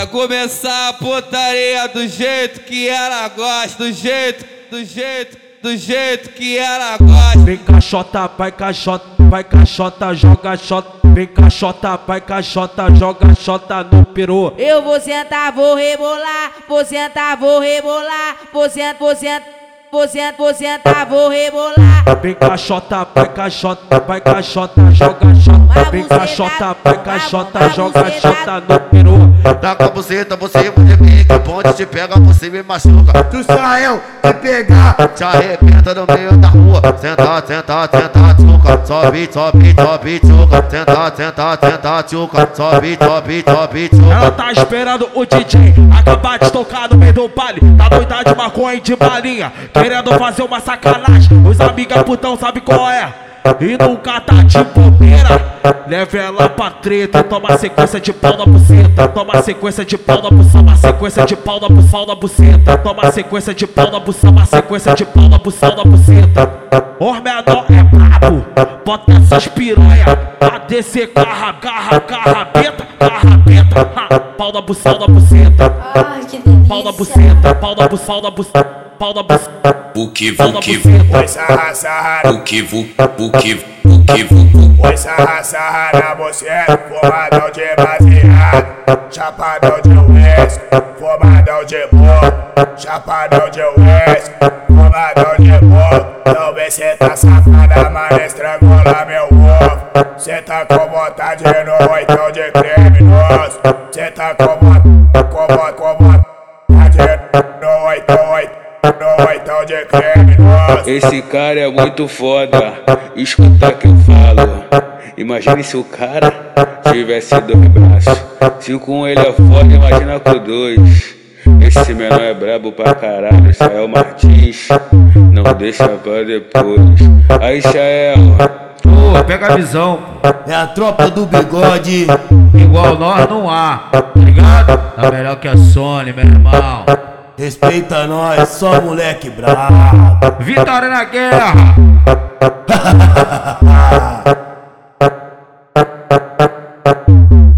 Vai começar a putaria do jeito que ela gosta, do jeito, do jeito, do jeito que ela gosta. Vem caixota, vai caixota, vai caixota, joga xota. Vem caixota, vai caixota, joga xota no peru. Eu vou sentar, vou rebolar, vou sentar, vou rebolar, vou sentar, vou sentar. Vou sentar, vou sentar, vou rebolar. Vem caixota, vai caixota, vai caixota, joga xota. Vem caixota, vai caixota, joga xota no peru. Tá com a buceta, você me pica, ponte te pega, você me machuca. Tu saiu de pegar, Te arrebenta no meio da rua. Senta, senta, senta, tchuca. Sobe, sobe, sobe, tchuca. Senta, senta, senta, tchuca. Sobe, sobe, sobe, Ela tchuca. tá esperando o DJ acabar de tocar no meio do baile. Tá doida de maconha e de balinha, querendo fazer uma sacanagem. Os amiga putão sabe qual é. E nunca tá de bobeira. Leve ela pra treta, toma sequência de pau na buceta. Toma sequência de pau na buceta, toma sequência de pau na buceta, na buceta. Toma sequência de pau na buceta, toma sequência de pau na buceta, na buceta. Os menor é brabo, bota essas piranha pra descer carra, carra, carra, beta, carra, beta. Ha, Pau na buceta, na buceta. Pau na buceta, pau na buceta, pau na buceta, pau na buceta, Buki pau na vuki buceta. vai sarrar, sarrar, buki vu buki buki vu vai sarrar, sarrar na buceta, formadão de baseado, chapadão de uísque, formadão de bolo, chapadão de uísque, formadão de bolo. Então vem cê tá safada, mas estrangula meu ovo. Cê tá com vontade no oitão de criminoso. Cê tá com vontade, com vontade, com vontade no oitão, oitão. Esse cara é muito foda, escuta que eu falo. Imagine se o cara tivesse dois braços. Se com ele é foda, imagina com dois. Esse menor é brabo pra caralho, Israel Martins. Não deixa pra depois. Aí, Israel, Pô, pega a visão, É a tropa do bigode. igual nós não há, tá ligado? Tá melhor que a Sony, meu irmão. Respeita nós, só moleque brabo. Vitória na guerra!